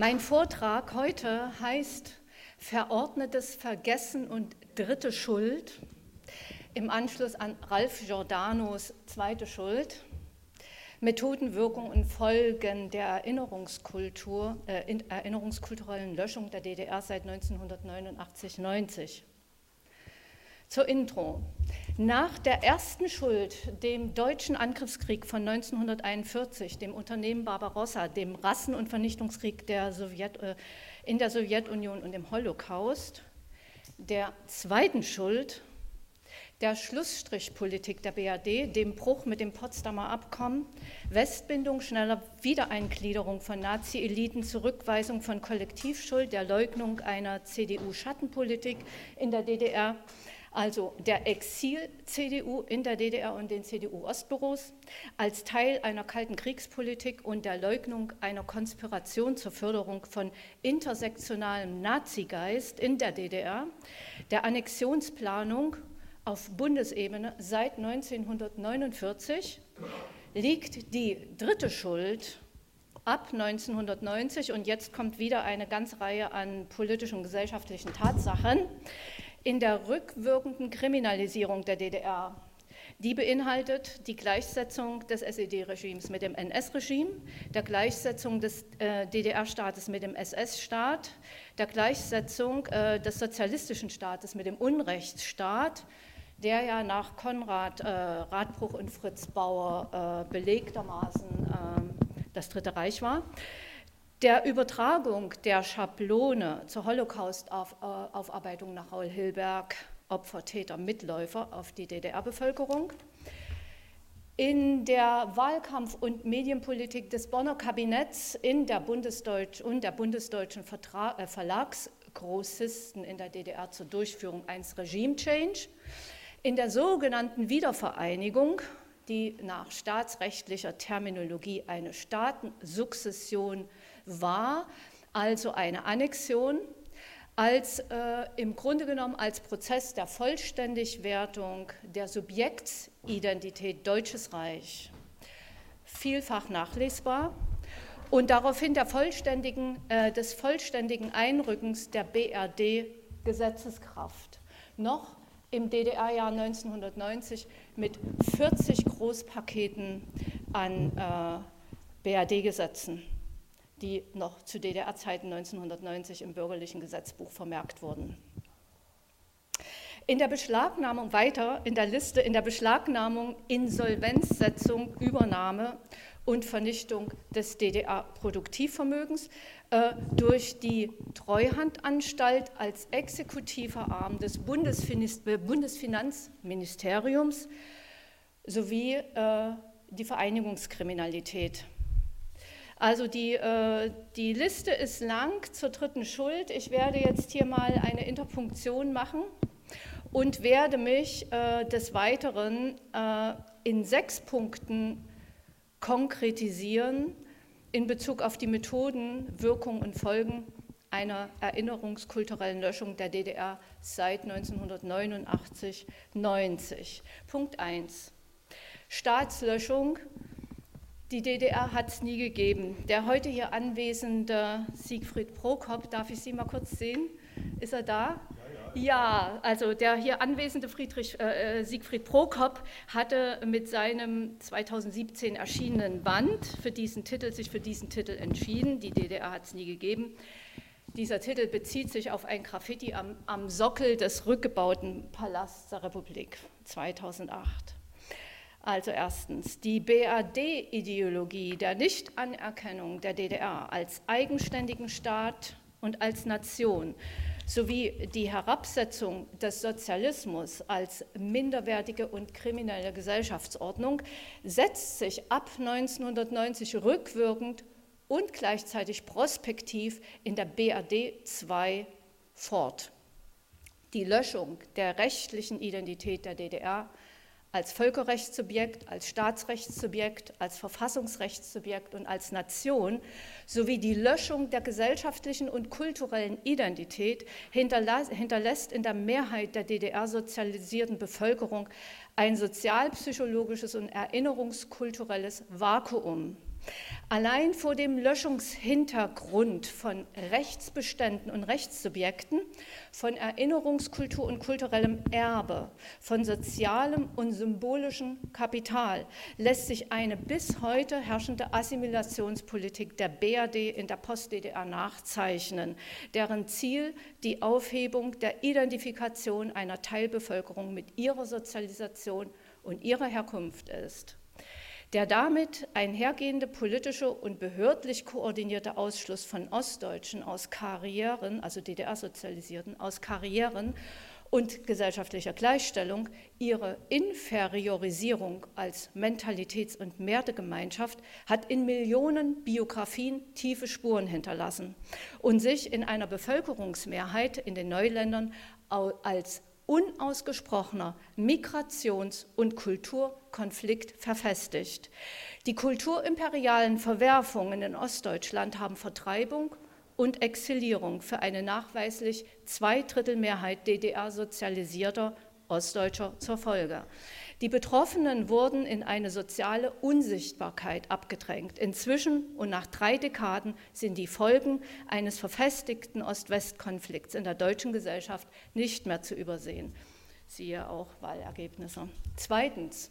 Mein Vortrag heute heißt Verordnetes Vergessen und dritte Schuld im Anschluss an Ralf Giordanos zweite Schuld. Methoden, Wirkung und Folgen der Erinnerungskultur, äh, erinnerungskulturellen Löschung der DDR seit 1989-90. Zur Intro. Nach der ersten Schuld, dem deutschen Angriffskrieg von 1941, dem Unternehmen Barbarossa, dem Rassen- und Vernichtungskrieg der Sowjet, äh, in der Sowjetunion und dem Holocaust, der zweiten Schuld, der Schlussstrichpolitik der BRD, dem Bruch mit dem Potsdamer Abkommen, Westbindung, schneller Wiedereingliederung von Nazi-Eliten, Zurückweisung von Kollektivschuld, der Leugnung einer CDU-Schattenpolitik in der DDR, also der Exil-CDU in der DDR und den CDU-Ostbüros, als Teil einer kalten Kriegspolitik und der Leugnung einer Konspiration zur Förderung von intersektionalem Nazigeist in der DDR, der Annexionsplanung auf Bundesebene seit 1949 liegt die dritte Schuld ab 1990 und jetzt kommt wieder eine ganze Reihe an politischen und gesellschaftlichen Tatsachen in der rückwirkenden Kriminalisierung der DDR. Die beinhaltet die Gleichsetzung des SED-Regimes mit dem NS-Regime, der Gleichsetzung des äh, DDR-Staates mit dem SS-Staat, der Gleichsetzung äh, des sozialistischen Staates mit dem Unrechtsstaat, der ja nach Konrad äh, Radbruch und Fritz Bauer äh, belegtermaßen ähm, das Dritte Reich war der Übertragung der Schablone zur Holocaust-Aufarbeitung nach Raul Hilberg, Opfer, Täter, Mitläufer auf die DDR-Bevölkerung. In der Wahlkampf- und Medienpolitik des Bonner Kabinetts in der Bundesdeutsch und der bundesdeutschen Vertra äh, Verlagsgroßisten in der DDR zur Durchführung eines Regime-Change. In der sogenannten Wiedervereinigung, die nach staatsrechtlicher Terminologie eine Staatensukzession war also eine Annexion als äh, im Grunde genommen als Prozess der Vollständigwertung der Subjektsidentität Deutsches Reich vielfach nachlesbar und daraufhin vollständigen, äh, des vollständigen Einrückens der BRD Gesetzeskraft. Noch im DDR-Jahr 1990 mit 40 Großpaketen an äh, BRD-Gesetzen die noch zu DDR-Zeiten 1990 im bürgerlichen Gesetzbuch vermerkt wurden. In der Beschlagnahmung weiter in der Liste, in der Beschlagnahmung, Insolvenzsetzung, Übernahme und Vernichtung des DDR-Produktivvermögens äh, durch die Treuhandanstalt als exekutiver Arm des Bundesfinanzministeriums sowie äh, die Vereinigungskriminalität. Also die, äh, die Liste ist lang zur dritten Schuld. Ich werde jetzt hier mal eine Interpunktion machen und werde mich äh, des Weiteren äh, in sechs Punkten konkretisieren in Bezug auf die Methoden, Wirkung und Folgen einer erinnerungskulturellen Löschung der DDR seit 1989-90. Punkt 1. Staatslöschung die DDR hat es nie gegeben. Der heute hier anwesende Siegfried Prokop, darf ich Sie mal kurz sehen? Ist er da? Ja, also der hier anwesende Friedrich, äh, äh Siegfried Prokop hatte mit seinem 2017 erschienenen Band für diesen Titel, sich für diesen Titel entschieden. Die DDR hat es nie gegeben. Dieser Titel bezieht sich auf ein Graffiti am, am Sockel des rückgebauten Palasts der Republik 2008. Also erstens die BRD-Ideologie der Nichtanerkennung der DDR als eigenständigen Staat und als Nation sowie die Herabsetzung des Sozialismus als minderwertige und kriminelle Gesellschaftsordnung setzt sich ab 1990 rückwirkend und gleichzeitig prospektiv in der BRD II fort. Die Löschung der rechtlichen Identität der DDR als Völkerrechtssubjekt, als Staatsrechtssubjekt, als Verfassungsrechtssubjekt und als Nation sowie die Löschung der gesellschaftlichen und kulturellen Identität hinterlässt in der Mehrheit der DDR sozialisierten Bevölkerung ein sozialpsychologisches und erinnerungskulturelles Vakuum. Allein vor dem Löschungshintergrund von Rechtsbeständen und Rechtssubjekten, von Erinnerungskultur und kulturellem Erbe, von sozialem und symbolischem Kapital lässt sich eine bis heute herrschende Assimilationspolitik der BRD in der Post-DDR nachzeichnen, deren Ziel die Aufhebung der Identifikation einer Teilbevölkerung mit ihrer Sozialisation und ihrer Herkunft ist. Der damit einhergehende politische und behördlich koordinierte Ausschluss von Ostdeutschen aus Karrieren, also DDR-Sozialisierten, aus Karrieren und gesellschaftlicher Gleichstellung, ihre Inferiorisierung als Mentalitäts- und Wertegemeinschaft hat in Millionen Biografien tiefe Spuren hinterlassen und sich in einer Bevölkerungsmehrheit in den Neuländern als unausgesprochener Migrations- und Kulturkonflikt verfestigt. Die kulturimperialen Verwerfungen in Ostdeutschland haben Vertreibung und Exilierung für eine nachweislich Zweidrittelmehrheit DDR-sozialisierter Ostdeutscher zur Folge. Die Betroffenen wurden in eine soziale Unsichtbarkeit abgedrängt. Inzwischen und nach drei Dekaden sind die Folgen eines verfestigten Ost-West-Konflikts in der deutschen Gesellschaft nicht mehr zu übersehen. Siehe auch Wahlergebnisse. Zweitens,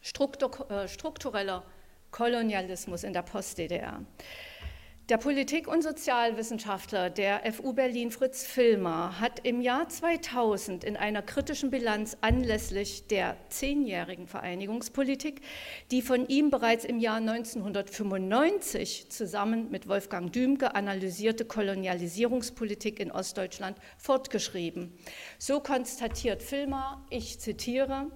äh, struktureller Kolonialismus in der Post-DDR. Der Politik- und Sozialwissenschaftler der FU Berlin Fritz Filmer hat im Jahr 2000 in einer kritischen Bilanz anlässlich der zehnjährigen Vereinigungspolitik die von ihm bereits im Jahr 1995 zusammen mit Wolfgang Dümke analysierte Kolonialisierungspolitik in Ostdeutschland fortgeschrieben. So konstatiert Filmer, ich zitiere,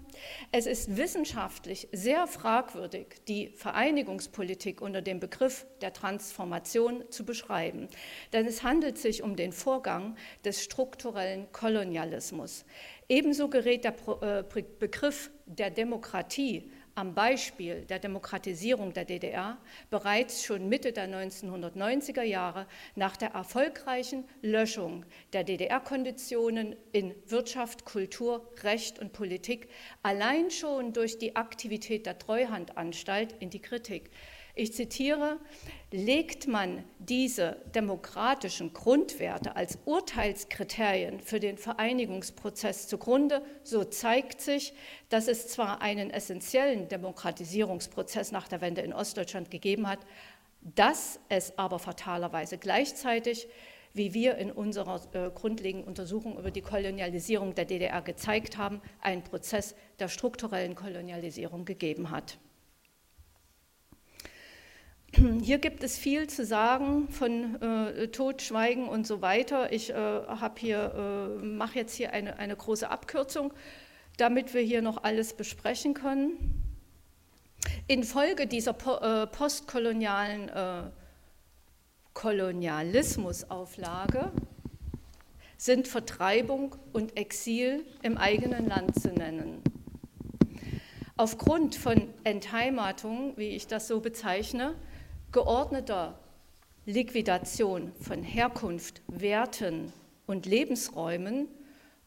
es ist wissenschaftlich sehr fragwürdig, die Vereinigungspolitik unter dem Begriff der Transformation zu beschreiben, denn es handelt sich um den Vorgang des strukturellen Kolonialismus. Ebenso gerät der äh, Begriff der Demokratie am Beispiel der Demokratisierung der DDR bereits schon Mitte der 1990er Jahre nach der erfolgreichen Löschung der DDR-Konditionen in Wirtschaft, Kultur, Recht und Politik allein schon durch die Aktivität der Treuhandanstalt in die Kritik. Ich zitiere, legt man diese demokratischen Grundwerte als Urteilskriterien für den Vereinigungsprozess zugrunde, so zeigt sich, dass es zwar einen essentiellen Demokratisierungsprozess nach der Wende in Ostdeutschland gegeben hat, dass es aber fatalerweise gleichzeitig wie wir in unserer äh, grundlegenden Untersuchung über die Kolonialisierung der DDR gezeigt haben, einen Prozess der strukturellen Kolonialisierung gegeben hat. Hier gibt es viel zu sagen von äh, Tod, Schweigen und so weiter. Ich äh, äh, mache jetzt hier eine, eine große Abkürzung, damit wir hier noch alles besprechen können. Infolge dieser po äh, postkolonialen äh, Kolonialismusauflage sind Vertreibung und Exil im eigenen Land zu nennen. Aufgrund von Entheimatung, wie ich das so bezeichne, geordneter Liquidation von Herkunft, Werten und Lebensräumen,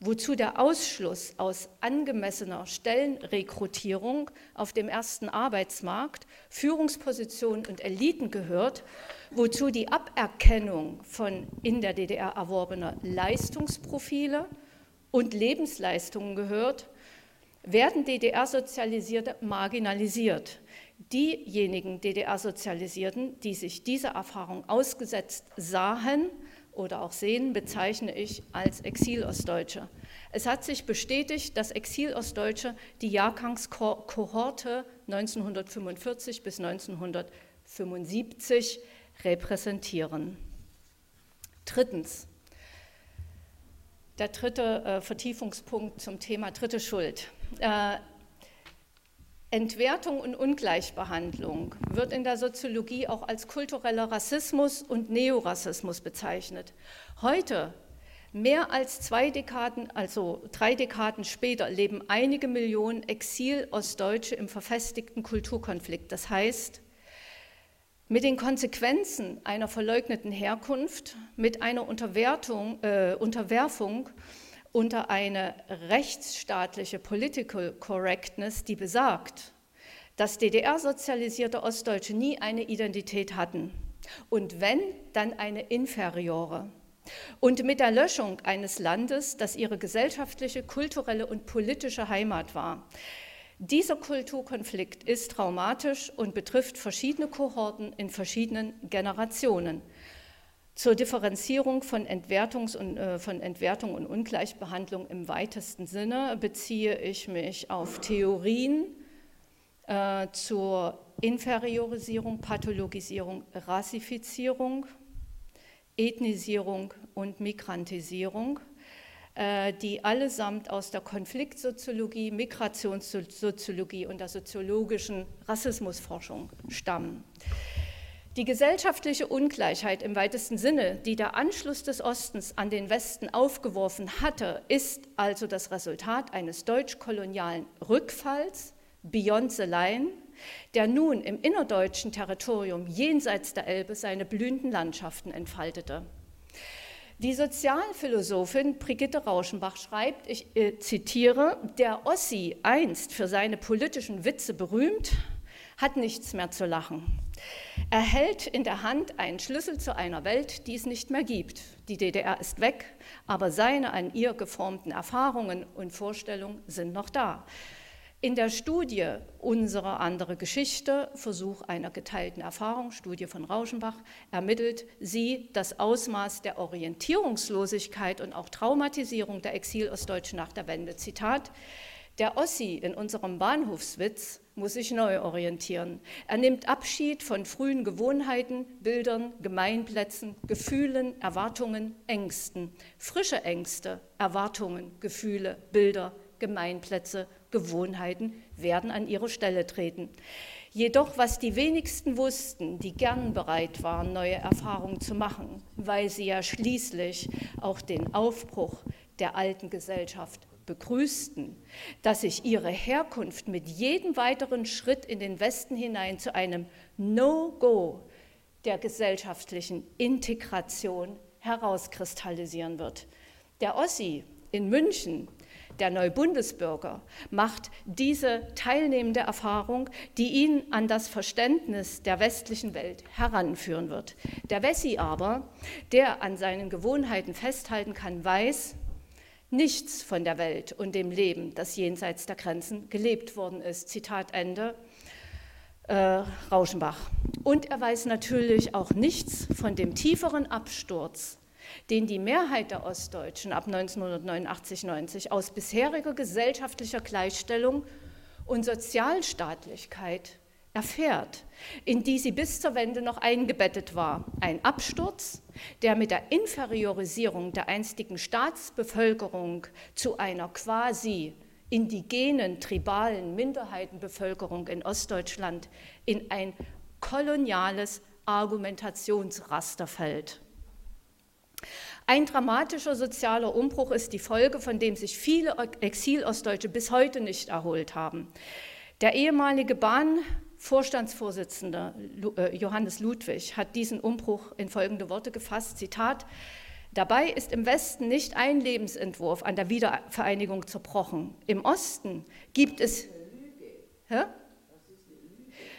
wozu der Ausschluss aus angemessener Stellenrekrutierung auf dem ersten Arbeitsmarkt, Führungspositionen und Eliten gehört, wozu die Aberkennung von in der DDR erworbener Leistungsprofile und Lebensleistungen gehört, werden DDR-Sozialisierte marginalisiert. Diejenigen DDR-Sozialisierten, die sich dieser Erfahrung ausgesetzt sahen oder auch sehen, bezeichne ich als Exilostdeutsche. Es hat sich bestätigt, dass Exilostdeutsche die Jahrgangskohorte 1945 bis 1975 repräsentieren. Drittens, der dritte äh, Vertiefungspunkt zum Thema dritte Schuld. Äh, Entwertung und Ungleichbehandlung wird in der Soziologie auch als kultureller Rassismus und Neorassismus bezeichnet. Heute, mehr als zwei Dekaden, also drei Dekaden später, leben einige Millionen Exil-Ostdeutsche im verfestigten Kulturkonflikt. Das heißt, mit den Konsequenzen einer verleugneten Herkunft, mit einer Unterwertung, äh, Unterwerfung unter eine rechtsstaatliche Political Correctness, die besagt, dass DDR-sozialisierte Ostdeutsche nie eine Identität hatten und wenn, dann eine inferiore. Und mit der Löschung eines Landes, das ihre gesellschaftliche, kulturelle und politische Heimat war. Dieser Kulturkonflikt ist traumatisch und betrifft verschiedene Kohorten in verschiedenen Generationen. Zur Differenzierung von, Entwertungs und, äh, von Entwertung und Ungleichbehandlung im weitesten Sinne beziehe ich mich auf Theorien äh, zur Inferiorisierung, Pathologisierung, Rassifizierung, Ethnisierung und Migrantisierung, äh, die allesamt aus der Konfliktsoziologie, Migrationssoziologie und der soziologischen Rassismusforschung stammen. Die gesellschaftliche Ungleichheit im weitesten Sinne, die der Anschluss des Ostens an den Westen aufgeworfen hatte, ist also das Resultat eines deutsch-kolonialen Rückfalls beyond the line, der nun im innerdeutschen Territorium jenseits der Elbe seine blühenden Landschaften entfaltete. Die Sozialphilosophin Brigitte Rauschenbach schreibt, ich äh, zitiere, der Ossi, einst für seine politischen Witze berühmt, hat nichts mehr zu lachen. Er hält in der Hand einen Schlüssel zu einer Welt, die es nicht mehr gibt. Die DDR ist weg, aber seine an ihr geformten Erfahrungen und Vorstellungen sind noch da. In der Studie Unsere andere Geschichte, Versuch einer geteilten Erfahrung, Studie von Rauschenbach, ermittelt sie das Ausmaß der Orientierungslosigkeit und auch Traumatisierung der Exilostdeutschen nach der Wende. Zitat, der Ossi in unserem Bahnhofswitz muss sich neu orientieren. Er nimmt Abschied von frühen Gewohnheiten, Bildern, Gemeinplätzen, Gefühlen, Erwartungen, Ängsten. Frische Ängste, Erwartungen, Gefühle, Bilder, Gemeinplätze, Gewohnheiten werden an ihre Stelle treten. Jedoch, was die wenigsten wussten, die gern bereit waren, neue Erfahrungen zu machen, weil sie ja schließlich auch den Aufbruch der alten Gesellschaft begrüßten, dass sich ihre Herkunft mit jedem weiteren Schritt in den Westen hinein zu einem No-Go der gesellschaftlichen Integration herauskristallisieren wird. Der Ossi in München, der Neubundesbürger, macht diese teilnehmende Erfahrung, die ihn an das Verständnis der westlichen Welt heranführen wird. Der Wessi aber, der an seinen Gewohnheiten festhalten kann, weiß, nichts von der Welt und dem Leben, das jenseits der Grenzen gelebt worden ist. Zitat Ende. Äh, Rauschenbach. Und er weiß natürlich auch nichts von dem tieferen Absturz, den die Mehrheit der Ostdeutschen ab 1989-90 aus bisheriger gesellschaftlicher Gleichstellung und Sozialstaatlichkeit erfährt, in die sie bis zur Wende noch eingebettet war. Ein Absturz, der mit der Inferiorisierung der einstigen Staatsbevölkerung zu einer quasi indigenen, tribalen Minderheitenbevölkerung in Ostdeutschland in ein koloniales Argumentationsraster fällt. Ein dramatischer sozialer Umbruch ist die Folge, von dem sich viele Exil-Ostdeutsche bis heute nicht erholt haben. Der ehemalige Bahn Vorstandsvorsitzender äh, Johannes Ludwig hat diesen Umbruch in folgende Worte gefasst, Zitat, Dabei ist im Westen nicht ein Lebensentwurf an der Wiedervereinigung zerbrochen. Im Osten gibt es... Hä?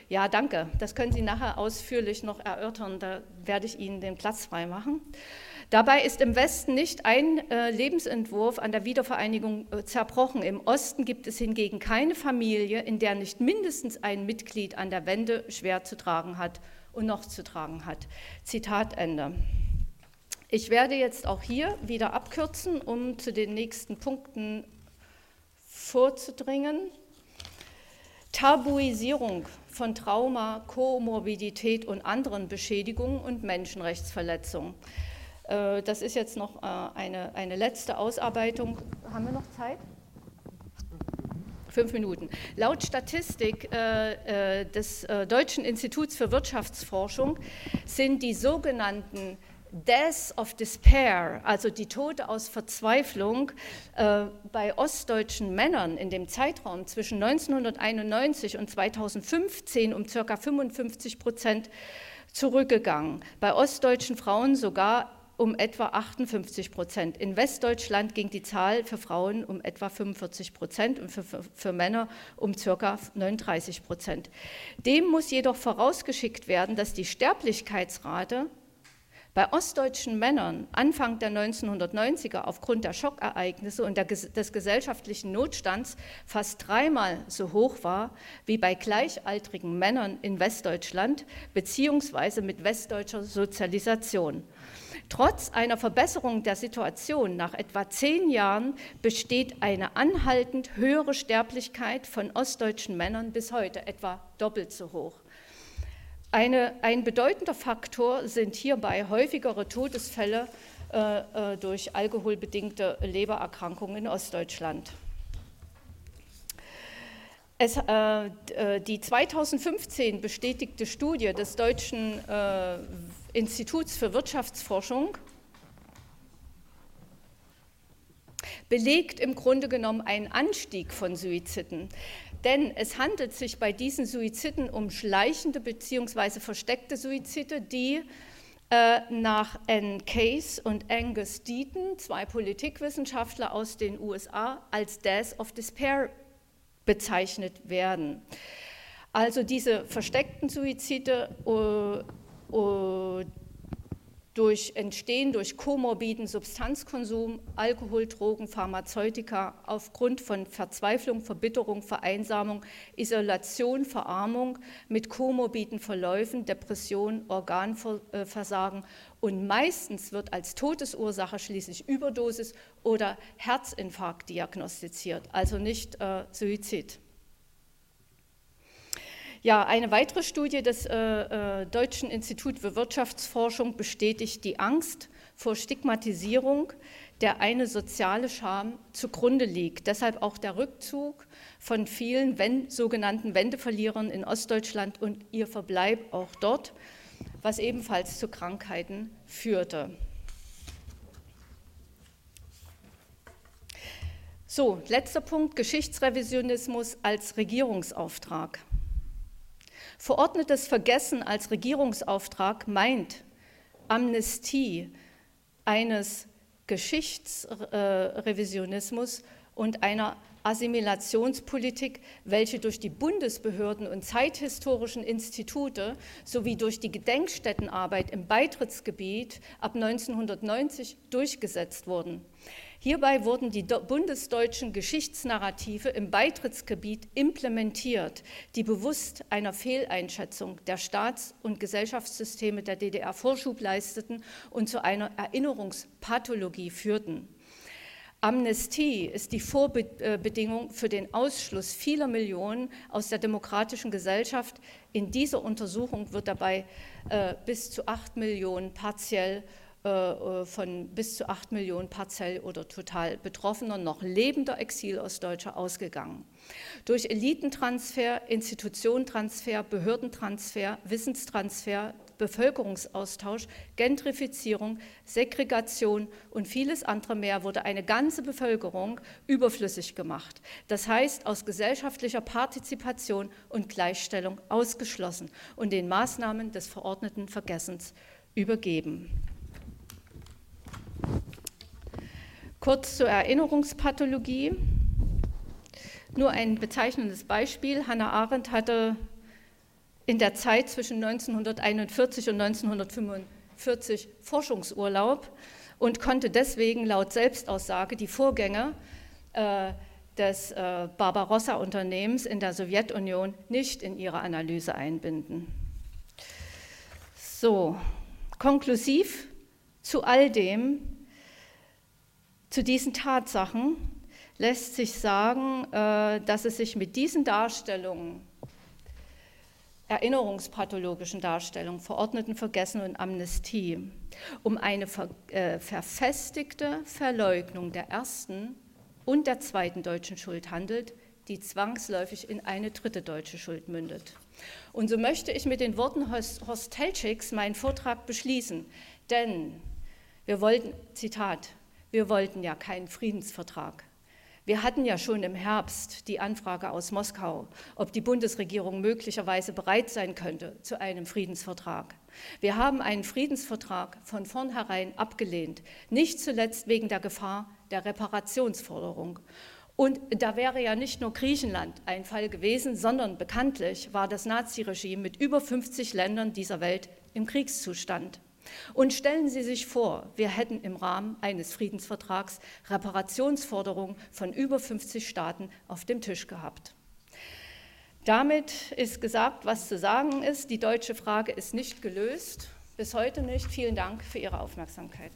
Ja, danke. Das können Sie nachher ausführlich noch erörtern. Da werde ich Ihnen den Platz freimachen. Dabei ist im Westen nicht ein äh, Lebensentwurf an der Wiedervereinigung äh, zerbrochen. Im Osten gibt es hingegen keine Familie, in der nicht mindestens ein Mitglied an der Wende schwer zu tragen hat und noch zu tragen hat. Zitat Ende. Ich werde jetzt auch hier wieder abkürzen, um zu den nächsten Punkten vorzudringen. Tabuisierung von Trauma, Komorbidität und anderen Beschädigungen und Menschenrechtsverletzungen. Äh, das ist jetzt noch äh, eine, eine letzte Ausarbeitung. Haben wir noch Zeit? Fünf Minuten. Laut Statistik äh, äh, des Deutschen Instituts für Wirtschaftsforschung sind die sogenannten Deaths of Despair, also die Tote aus Verzweiflung, äh, bei ostdeutschen Männern in dem Zeitraum zwischen 1991 und 2015 um ca. 55 Prozent zurückgegangen. Bei ostdeutschen Frauen sogar um etwa 58 Prozent. In Westdeutschland ging die Zahl für Frauen um etwa 45 Prozent und für, für, Männer um ca. 39 Prozent. Dem muss jedoch vorausgeschickt werden, dass die Sterblichkeitsrate bei ostdeutschen Männern Anfang der 1990er aufgrund der Schockereignisse und der, des gesellschaftlichen Notstands fast dreimal so hoch war wie bei gleichaltrigen Männern in Westdeutschland beziehungsweise mit westdeutscher Sozialisation. Trotz einer Verbesserung der Situation nach etwa zehn Jahren besteht eine anhaltend höhere Sterblichkeit von ostdeutschen Männern bis heute, etwa doppelt so hoch. Eine, ein bedeutender Faktor sind hierbei häufigere Todesfälle äh, äh, durch alkoholbedingte Lebererkrankungen in Ostdeutschland. Es, äh, äh die 2015 bestätigte Studie des Deutschen äh, Instituts für Wirtschaftsforschung belegt im Grunde genommen einen Anstieg von Suiziden. Denn es handelt sich bei diesen Suiziden um schleichende bzw. versteckte Suizide, die äh, nach Ann Case und Angus Deaton, zwei Politikwissenschaftler aus den USA, als Death of Despair bezeichnet werden. Also diese versteckten Suizide, uh, durch Entstehen durch komorbiden Substanzkonsum, Alkohol, Drogen, Pharmazeutika aufgrund von Verzweiflung, Verbitterung, Vereinsamung, Isolation, Verarmung mit komorbiden Verläufen, Depression, Organversagen und meistens wird als Todesursache schließlich Überdosis oder Herzinfarkt diagnostiziert, also nicht äh, Suizid. Ja, eine weitere Studie des äh, äh, Deutschen Instituts für Wirtschaftsforschung bestätigt die Angst vor Stigmatisierung, der eine soziale Scham zugrunde liegt. Deshalb auch der Rückzug von vielen wenn, sogenannten Wendeverlierern in Ostdeutschland und ihr Verbleib auch dort, was ebenfalls zu Krankheiten führte. So, letzter Punkt, Geschichtsrevisionismus als Regierungsauftrag. Verordnetes Vergessen als Regierungsauftrag meint Amnestie eines Geschichtsrevisionismus und einer Assimilationspolitik, welche durch die Bundesbehörden und zeithistorischen Institute sowie durch die Gedenkstättenarbeit im Beitrittsgebiet ab 1990 durchgesetzt wurden. Hierbei wurden die bundesdeutschen Geschichtsnarrative im Beitrittsgebiet implementiert, die bewusst einer Fehleinschätzung der Staats- und Gesellschaftssysteme der DDR Vorschub leisteten und zu einer Erinnerungspathologie führten. Amnestie ist die Vorbedingung für den Ausschluss vieler Millionen aus der demokratischen Gesellschaft. In dieser Untersuchung wird dabei äh, bis zu acht Millionen partiell von bis zu acht Millionen partiell oder total betroffener, noch lebender Exilostdeutscher ausgegangen. Durch Elitentransfer, Institutionentransfer, Behördentransfer, Wissenstransfer, Bevölkerungsaustausch, Gentrifizierung, Segregation und vieles andere mehr wurde eine ganze Bevölkerung überflüssig gemacht. Das heißt, aus gesellschaftlicher Partizipation und Gleichstellung ausgeschlossen und den Maßnahmen des verordneten Vergessens übergeben. Kurz zur Erinnerungspathologie. Nur ein bezeichnendes Beispiel. Hannah Arendt hatte in der Zeit zwischen 1941 und 1945 Forschungsurlaub und konnte deswegen laut Selbstaussage die Vorgänge äh, des äh, Barbarossa-Unternehmens in der Sowjetunion nicht in ihre Analyse einbinden. So, konklusiv zu all dem, zu diesen Tatsachen lässt sich sagen, äh, dass es sich mit diesen Darstellungen, erinnerungspathologischen Darstellungen, verordneten Vergessen und Amnestie, um eine äh, verfestigte Verleugnung der ersten und der zweiten deutschen Schuld handelt, die zwangsläufig in eine dritte deutsche Schuld mündet. Und so möchte ich mit den Worten Horst Teltschicks meinen Vortrag beschließen, denn wir wollten, Zitat, wir wollten ja keinen Friedensvertrag. Wir hatten ja schon im Herbst die Anfrage aus Moskau, ob die Bundesregierung möglicherweise bereit sein könnte zu einem Friedensvertrag. Wir haben einen Friedensvertrag von vornherein abgelehnt, nicht zuletzt wegen der Gefahr der Reparationsforderung. Und da wäre ja nicht nur Griechenland ein Fall gewesen, sondern bekanntlich war das Naziregime mit über 50 Ländern dieser Welt im Kriegszustand. Und stellen Sie sich vor, wir hätten im Rahmen eines Friedensvertrags Reparationsforderungen von über 50 Staaten auf dem Tisch gehabt. Damit ist gesagt, was zu sagen ist. Die deutsche Frage ist nicht gelöst, bis heute nicht. Vielen Dank für Ihre Aufmerksamkeit.